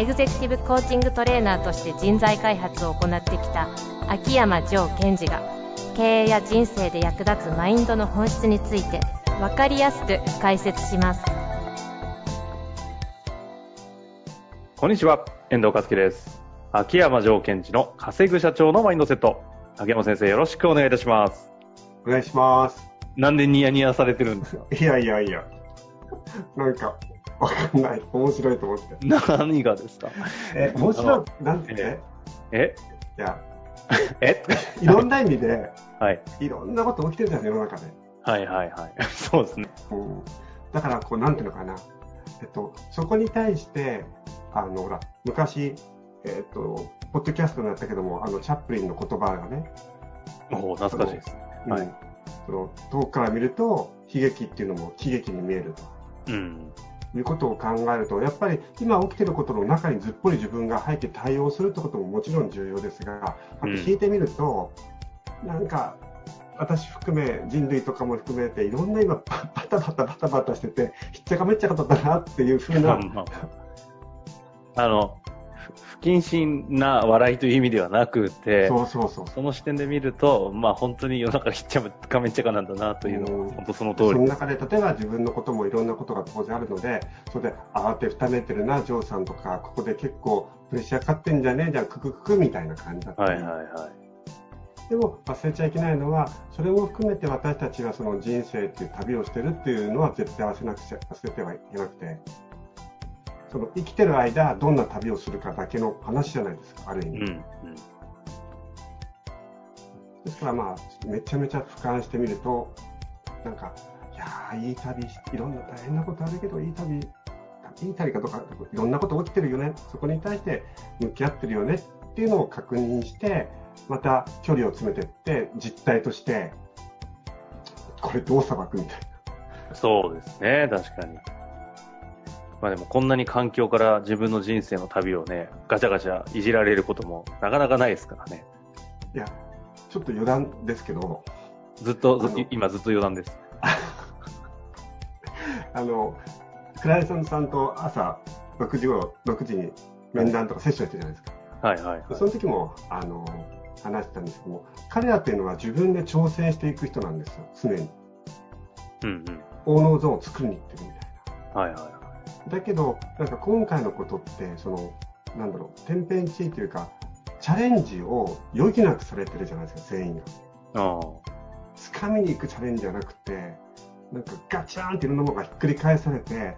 エグゼクティブコーチングトレーナーとして人材開発を行ってきた秋山城賢治が経営や人生で役立つマインドの本質について分かりやすく解説しますこんにちは、遠藤和樹です。秋山城賢治の稼ぐ社長のマインドセット。秋山先生、よろしくお願いいたします。お願いします。なんでニヤニヤされてるんですか？いやいやいや。なんか、わかんない。面白いと思って。何がですか？え、面白い、なんて？ね。え？いや、え？いろんな意味で、はい。いろんなこと起きてるじゃん、世の中で。はいはいはい。そうですね。うん。だから、こう、なんていうのかな。えっと、そこに対して、あの、ほら、昔、えっと、ポッドキャストになったけども、あの、チャップリンの言葉がね、おお懐かしいです。うんはいその遠くから見ると、悲劇っていうのも喜劇に見えると。うん。いうことを考えると、やっぱり今起きていることの中にずっぽり自分が入って対応するってことももちろん重要ですが、あといてみると、なんか、私含め、人類とかも含めて、いろんな今、ババタバタバタバタしてて、ひっちゃかめっちゃかだったなっていうふうな、まああ。の、ふ不謹慎な笑いという意味ではなくて、そうそうそう。その視点で見ると、まあ本当に世の中ひっちゃかめっちゃかなんだなというのうんは、本当そのそ通りの中で、例えば自分のこともいろんなことが当然あるので、それで慌てふためてるな、ジョーさんとか、ここで結構プレッシャーかかってんじゃねえじゃん、ククククみたいな感じだったりはいはいはい。でも忘れちゃいけないのは、それも含めて私たちがその人生っていう旅をしてるっていうのは絶対忘れなくちゃ忘れてはいけなくて、その生きてる間、どんな旅をするかだけの話じゃないですか、ある意味。うん。うん。ですからまあ、めちゃめちゃ俯瞰してみると、なんか、いやー、いい旅し、いろんな大変なことあるけど、いい旅、いい旅かとか、いろんなこと起きてるよね、そこに対して向き合ってるよねっていうのを確認して、また距離を詰めていって、実態として、これどう裁くみたいそうですね、確かに。まあでもこんなに環境から自分の人生の旅をね、ガチャガチャいじられることもなかなかないですからね。な。いや、ちょっと余談ですけど、ずっと、ず今ずっと余談です。あの、クライアントさんと朝6時頃、6時に面談とかセッションしてるじゃないですか。はいはいはい。その時も、あの、話してたんですけども、彼らっていうのは自分で挑戦していく人なんですよ、常に。うんうん。大能ゾーンを作りに行ってるみたいはいはいはい。な。だけど、なんか今回のことって、その、なんだろう、天変地異というか、チャレンジを余儀なくされてるじゃないですか、全員が。あ掴みに行くチャレンジじゃなくて、なんかガチャーンっていろんなものがひっくり返されて、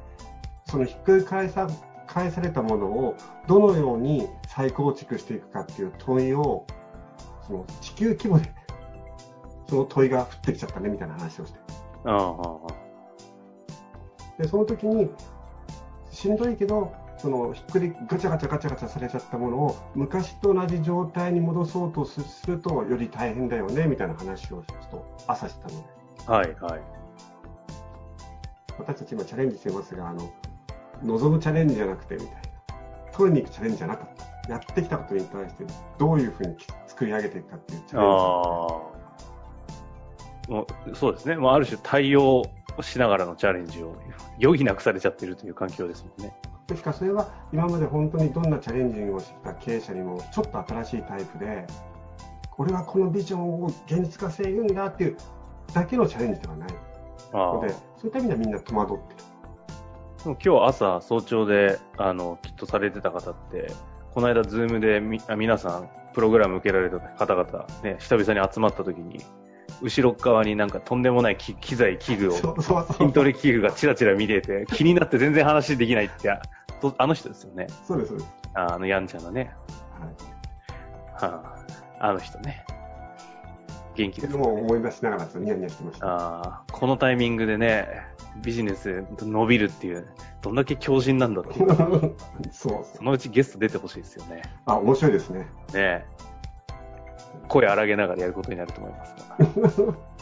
そのひっくり返さ返されたものをどのように再構築していくかっていう問いを、その地球規模で、その問いが降ってきちゃったねみたいな話をして。あで、その時に、しんどいけど、そのひっくりガチャガチャガチャガチャされちゃったものを昔と同じ状態に戻そうとするとより大変だよねみたいな話をちょっと朝したので。あ。はいはい。私たち今チャレンジしてますが、あの、望むチャレンジじゃなくてみたいな。取りに行くチャレンジじゃなかった。やってきたことに対してどういうふうに作り上げていくかっていうチャああレンジ。。もうそうですね。もうある種対応しながらのチャレンジを余儀なくされちゃってるという環境ですもんね。ですからそれは今まで本当にどんなチャレンジをしてきた経営者にもちょっと新しいタイプで、俺はこのビジョンを現実化せるんだっていうだけのチャレンジではないああ。ので、そういった意味ではみんな戸惑ってる。でも今日朝早朝で、あの、きっとされてた方って、この間ズームでみあ皆さん、プログラム受けられた方々、ね、久々に集まった時に、後ろ側になんかとんでもない機機材、器具を。筋トレ器具がチラチラ見てて、気になって全然話できないって、あの人ですよね。そうです、そうです。ああのやんちゃなね。はい。はあ、あの人ね。元気ですでも思い出しながらニヤニヤしてました。ああ、このタイミングでね、ビジネス伸びるっていう、どんだけ強靭なんだろう。そうそうそのうちゲスト出てほしいですよね。あ、面白いですね。ね声荒げながらやることになると思いますが。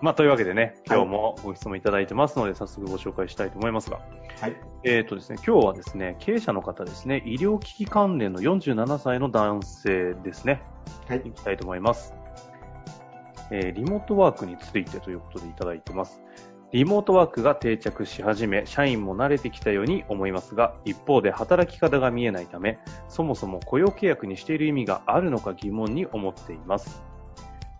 まあ、というわけでね、今日もご質問いただいてますので、早速ご紹介したいと思いますが。はい。えっ、とですね、今日はですね、経営者の方ですね、医療機器関連の47歳の男性ですね。はいい。きたいと思います。えーリモートワークについてということでいただいてます。リモートワークが定着し始め、社員も慣れてきたように思いますが、一方で働き方が見えないため、そもそも雇用契約にしている意味があるのか疑問に思っています。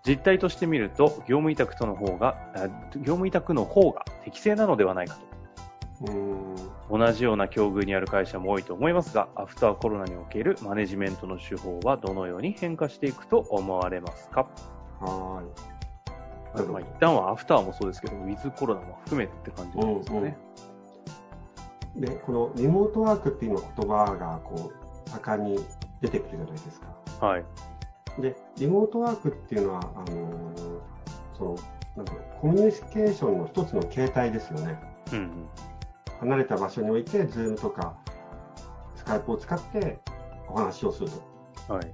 実態としてみると、業務委託との方が、あ業務委託の方が適正なのではないかと。同じような境遇にある会社も多いと思いますが、アフターコロナにおけるマネジメントの手法はどのように変化していくと思われますか？はまあ、一旦はアフターもそうですけど、ウィズコロナも含めてって感じなんですよね。ーい。で、このリモートワークっていうの言葉が、こう、盛んに出てくるじゃないですか。はい。で、リモートワークっていうのは、あのーその、なんだろう、コミュニケーションの一つの形態ですよね。うんうん。離れた場所において、ズームとか、スカイプを使ってお話をすると。はい。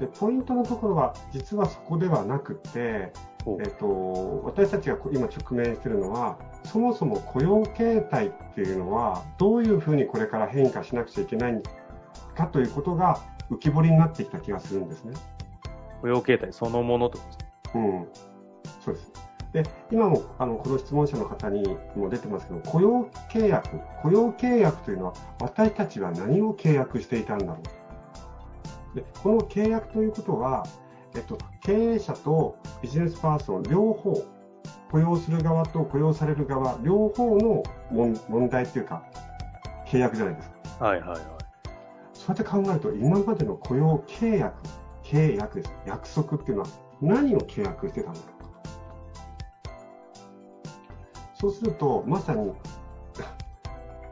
で、ポイントのところは、実はそこではなくて、えっと、私たちが今直面しているのは、そもそも雇用形態っていうのは、どういうふうにこれから変化しなくちゃいけないかということが浮き彫りになってきた気がするんですね。雇用形態そのものとうん、そうです。で、今もあのこの質問者の方にも出てますけど、雇用契約、雇用契約というのは、私たちは何を契約していたんだろう？で、この契約ということは、えっと、経営者とビジネスパーソン両方、雇用する側と雇用される側、両方の問問題というか、契約じゃないですか。はいはいはい。そうやって考えると、今までの雇用契約、契約です。約束っていうのは何を契約してたんだろうか。そうすると、まさに、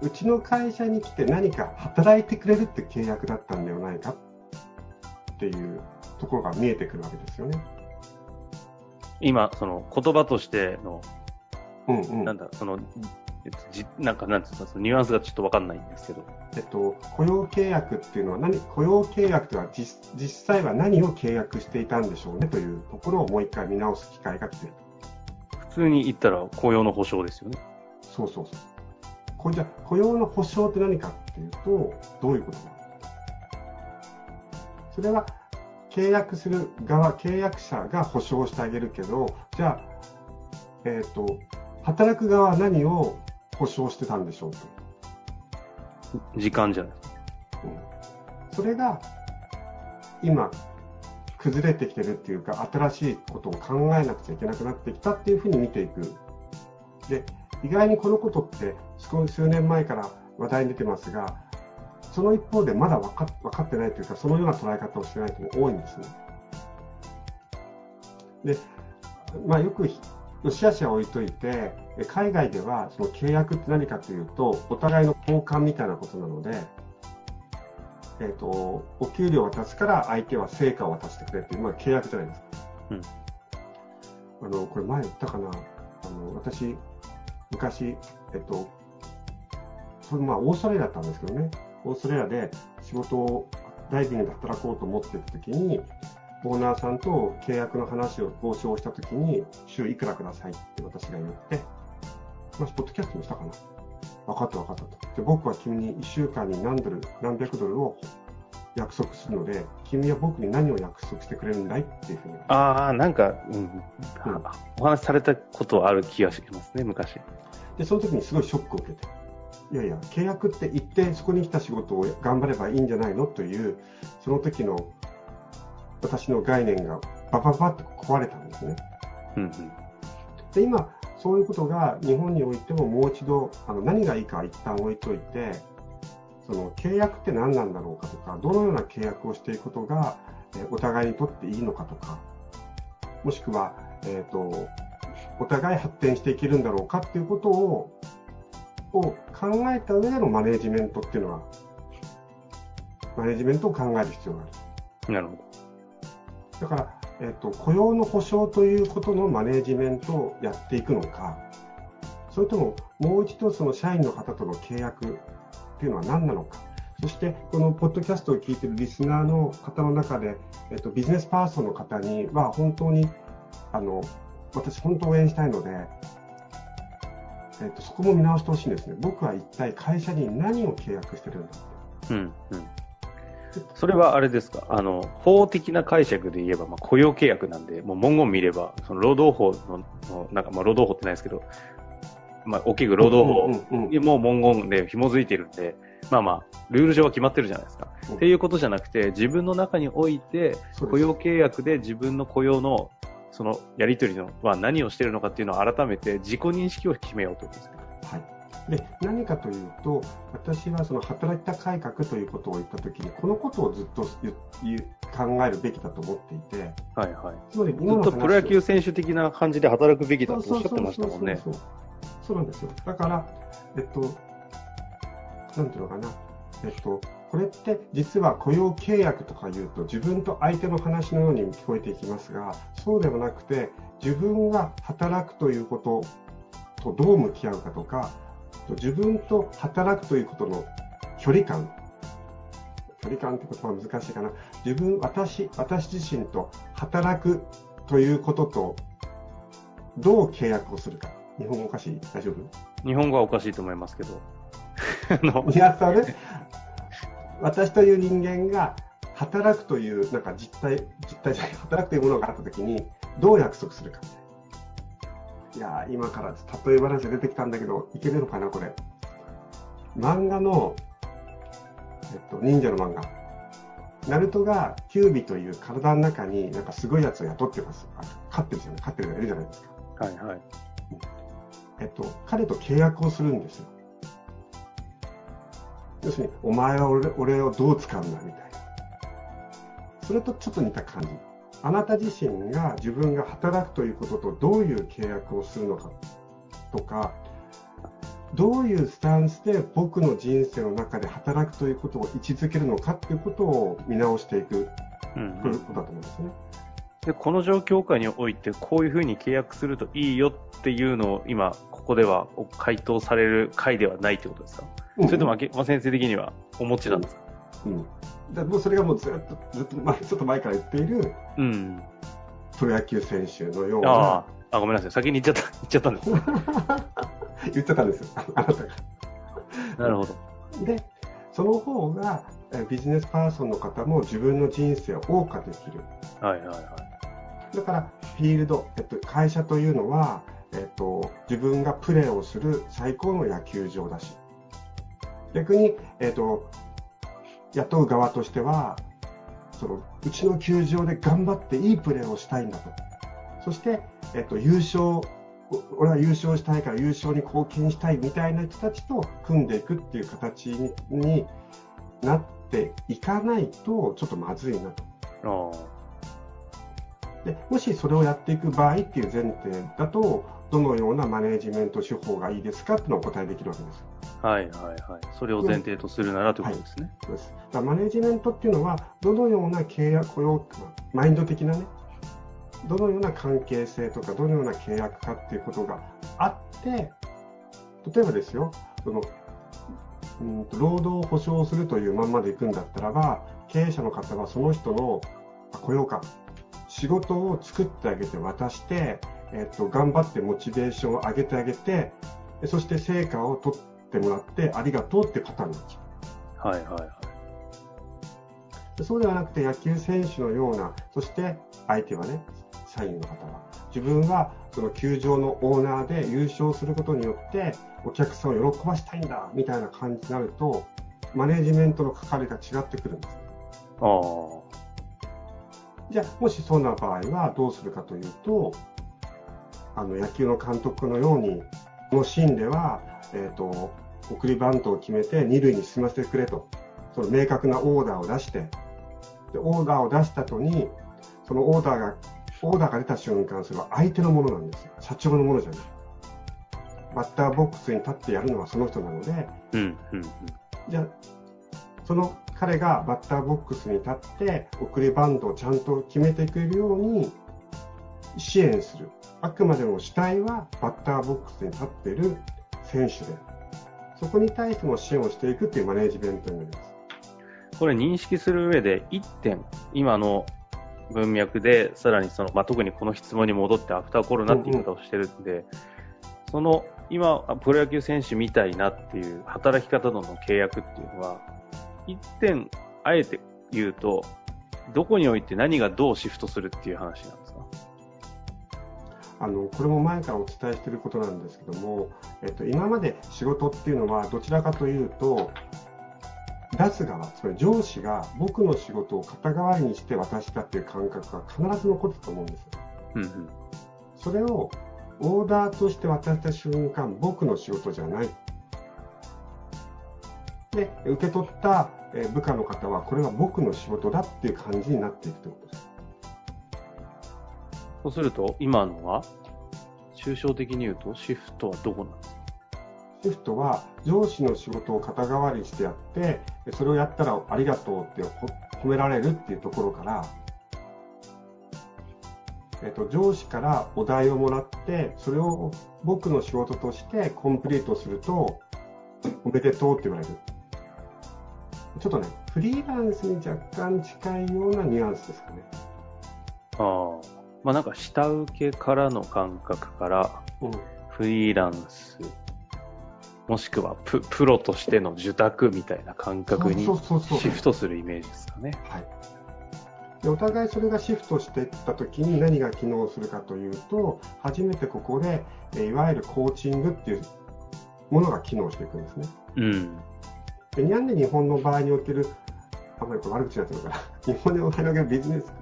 うちの会社に来て何か働いてくれるって契約だったんではないかっていうところが見えてくるわけですよね。今、その言葉としての、うんうん。なんだ、その、えっとじなんか、なんていうか、そのニュアンスがちょっとわかんないんですけど。えっと、雇用契約っていうのは何、雇用契約とは実実際は何を契約していたんでしょうねというところをもう一回見直す機会が来ている。普通に言ったら雇用の保障ですよね。そうそうそう。これじゃあ雇用の保障って何かっていうと、どういうことか。それは契約する側、契約者が保障してあげるけど、じゃあ、えっ、と、働く側は何を保障してたんでしょうと。時間じゃないですか。それが今崩れてきてるっていうか新しいことを考えなくちゃいけなくなってきたっていうふうに見ていくで意外にこのことって少し数年前から話題に出てますがその一方でまだ分か分かってないというかそのような捉え方をしてない人も多いんですね。で、まあ、よく良し悪しは置いといてえ海外ではその契約って何かというとお互いの交換みたいなことなのでえー、とお給料を渡すから相手は成果を渡してくれっていう、まあ、契約じゃないですか。あのこれ前言ったかな、あの私、昔、えっと、それまあオーストラリアだったんですけどね、オーストラリアで仕事をダイビングで働こうと思ってた時に、オーナーさんと契約の話を交渉した時に、週いくらくださいって私が言って、まあ、ポッドキャストにしたかな。分かった分かったと。で、僕は君に1週間に何ドル、何百ドルを約束するので、君は僕に何を約束してくれるんだいっていうふうに。ああ、なんか、うん、お話しされたことはある気がしますね、昔。で、その時にすごいショックを受けて。いやいや、契約って言ってそこに来た仕事を頑張ればいいんじゃないのという、その時の私の概念がバババッと壊れたんですね。うんうん。で、今、そういうことが日本においてももう一度あの何がいいかは一旦置いといて、その契約って何なんだろうかとか、どのような契約をしていくことが、えーお互いにとっていいのかとか、もしくは、えっ、と、お互い発展していける。んだろうかっていうことを、を考えた上でのマネジメントっていうのは、マネジメントを考える必要がある。なるほど。だから、えっと、雇用の保障ということのマネジメントをやっていくのか、それとももう一度その社員の方との契約っていうのは何なのか、そして、このポッドキャストを聞いているリスナーの方の中で、えっと、ビジネスパーソンの方には、本当に、あの、私、本当応援したいので、えっと、そこも見直してほしいんですね。僕は一体会社に何を契約してるんだうんうん。それはあれですか、あの、法的な解釈で言えば、まあ、雇用契約なんで、もう文言見れば、その労働法の、のなんか、まあ、労働法ってないですけど、まあ、大きく労働法にもう文言で紐づいてるんで、まあまあ、ルール上は決まってるじゃないですか。うんっていうことじゃなくて、自分の中において、雇用契約で自分の雇用の、そのやり取りのは何をしてるのかっていうのを改めて自己認識を決めようということですね。はい、で何かというと、私はその働き方改革ということを言ったときに、このことをずっと考えるべきだと思っていて、はいはい。つまりずっとプロ野球選手的な感じで働くべきだとおっしゃってましたもんね。そうそうそうそうそうなんですよ。だから、えっと、なんていうのかな、えっと、これって実は雇用契約とか言うと自分と相手の話のように聞こえていきますが、そうではなくて自分が働くということとどう向き合うかとか、自分と働くということの距離感、距離感って言葉は難しいかな。自分、私、私自身と働くということとどう契約をするか。日本語おかしい？大丈夫？日本語はおかしいと思いますけど。あの宮田さんね、私という人間が働くという、なんか実態、実態じゃない、働くというものがあったときに、どう約束するか。いやー、今から例え話が出てきたんだけど、いけるのかな、これ。漫画の、えっと、忍者の漫画。ナルトがキュービという体の中になんかすごいやつを雇ってます。あ飼ってるじゃない、飼ってるのがいるじゃないですか。はいはい。えっと、彼と契約をするんですよ。要するに、お前は俺俺をどう使うんだみたいな。それとちょっと似た感じ。あなた自身が自分が働くということとどういう契約をするのかとか、どういうスタンスで僕の人生の中で働くということを位置づけるのかっていうことを見直していくうんということだと思うんですね。でこの状況下において、こういうふうに契約するといいよっていうのを今、ここでは回答される回ではないってことですか、それとも、秋山先生的にはお持ちなんですか、うん、だもうそれがもうずっと、ずっと前、ちょっと前から言っているうん。プロ野球選手のような、あごめんなさい。先に言っちゃった、言っちゃったんです。言ってたんですよ、あなたが。なるほど。で、その方がえビジネスパーソンの方も自分の人生を謳歌できる。はいはいはい。だから、フィールド、えっと、会社というのは、えっと、自分がプレーをする最高の野球場だし、逆に、えっと、雇う側としては、そのうちの球場で頑張っていいプレーをしたいんだと。そして、えっと、優勝、俺は優勝したいから優勝に貢献したいみたいな人たちと組んでいくっていう形にになっていかないと、ちょっとまずいなと。あでもしそれをやっていく場合っていう前提だと、どのようなマネージメント手法がいいですかっていうのをお答えできるわけです。あ、はいはいはい。それを前提とするならということですね。そうですだマネージメントっていうのは、どのような契約、雇用、マインド的なね、どのような関係性とか、どのような契約かっていうことがあって、例えばですよ、そのうんと労働を保障するというまんまでいくんだったらば、経営者の方はその人のあ雇用か、仕事を作ってあげて渡して、えっと、頑張ってモチベーションを上げてあげて、でそして成果を取ってもらってありがとうってパターンなんですよ。はいはいはい。でそうではなくて野球選手のような、そして相手はね、社員の方は、自分はその球場のオーナーで優勝することによって、お客さんを喜ばしたいんだみたいな感じになると、マネージメントの関わりが違ってくるんです。ああ。じゃあ、もしそうな場合はどうするかというと、あの野球の監督のように、このシーンでは、えっ、と、送りバントを決めて二塁に進ませてくれと、その明確なオーダーを出して、でオーダーを出した後に、そのオーダーが、オーダーが出た瞬間、それは相手のものなんですよ。社長のものじゃない。バッターボックスに立ってやるのはその人なので、うんうんうん。じゃあ、その彼がバッターボックスに立って、送りバントをちゃんと決めていけるように支援する。あくまでも主体はバッターボックスに立っている選手で、そこに対しても支援をしていくっていうマネジメントになります。これ認識する上で1点、今の文脈で、さらにその、まあ、特にこの質問に戻ってアフターコロナって言い方をしてるんで、その、今、プロ野球選手みたいなっていう働き方との契約っていうのは、1点、あえて言うと、どこにおいて何がどうシフトするっていう話なんですか？あのこれも前からお伝えしていることなんですけども、えっと、今まで仕事っていうのはどちらかというと出す側、つまり上司が僕の仕事を肩代わりにして渡したっていう感覚が必ず残ってたと思うんですよ。うんうん、それをオーダーとして渡した瞬間、僕の仕事じゃない。で、受け取った部下の方は、これは僕の仕事だっていう感じになっていくということです。そうすると、今のは、抽象的に言うと、シフトはどこなんですか？シフトは上司の仕事を肩代わりしてやって、それをやったらありがとうって褒められるっていうところから、えっと、上司からお題をもらって、それを僕の仕事としてコンプリートすると、おめでとうって言われる。ちょっとね、フリーランスに若干近いようなニュアンスですかね。ああ。まあなんか下請けからの感覚から、フリーランスもしくはププロとしての受託みたいな感覚にシフトするイメージですかね。はいでお互いそれがシフトしていったときに何が機能するかというと、初めてここで、いわゆるコーチングっていうものが機能していくんですね。うん。でなんで日本の場合における、あんまりこれ悪口になってるかな、日本の場合におけるビジネス、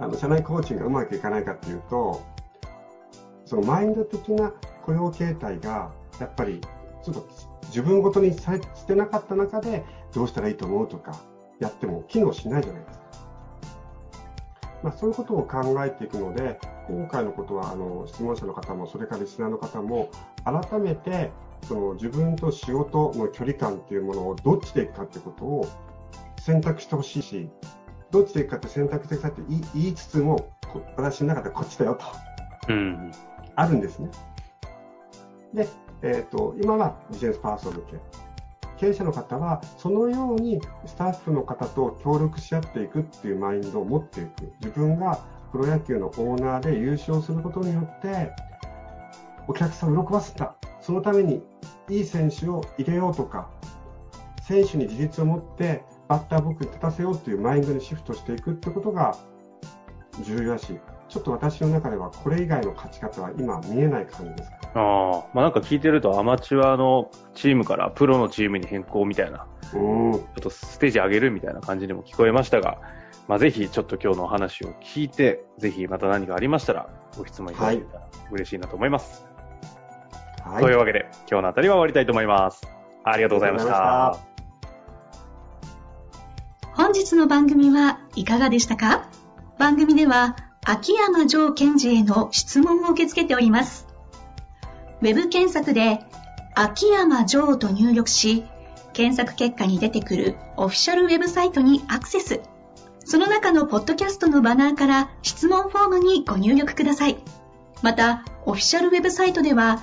あの社内コーチングがうまくいかないかっていうと、そのマインド的な雇用形態が、やっぱりちょっと自分ごとにさしてなかった中で、どうしたらいいと思うとか、やっても機能しないじゃないですか。まあ、そういうことを考えていくので、今回のことはあの質問者の方も、それからリスナーの方も、改めてその自分と仕事の距離感っていうものをどっちでいくかってことを選択してほしいし、どっちでいくかって選択してくださいって言いつつも、私の中でこっちだよと、うん、あるんですね。で、えーと、今はビジネスパーソン向け。経営者の方はそのようにスタッフの方と協力し合っていくっていうマインドを持っていく。自分がプロ野球のオーナーで優勝することによってお客さんを喜ばせた。そのためにいい選手を入れようとか、選手に自立を持ってバッターボックスに立たせようというマインドにシフトしていくってことが重要だし、ちょっと私の中ではこれ以外の勝ち方は今見えない感じですか？ああ、まあなんか聞いてるとアマチュアのチームからプロのチームに変更みたいな、ちょっとステージ上げるみたいな感じにも聞こえましたが、まあぜひちょっと今日のお話を聞いて、ぜひまた何かありましたらご質問いただけたら嬉しいなと思います。はい、というわけで今日のあたりは終わりたいと思います。ありがとうございました。本日の番組はいかがでしたか？番組では秋山城賢治への質問を受け付けております。ウェブ検索で秋山城と入力し、検索結果に出てくるオフィシャルウェブサイトにアクセス。その中のポッドキャストのバナーから質問フォームにご入力ください。また、オフィシャルウェブサイトでは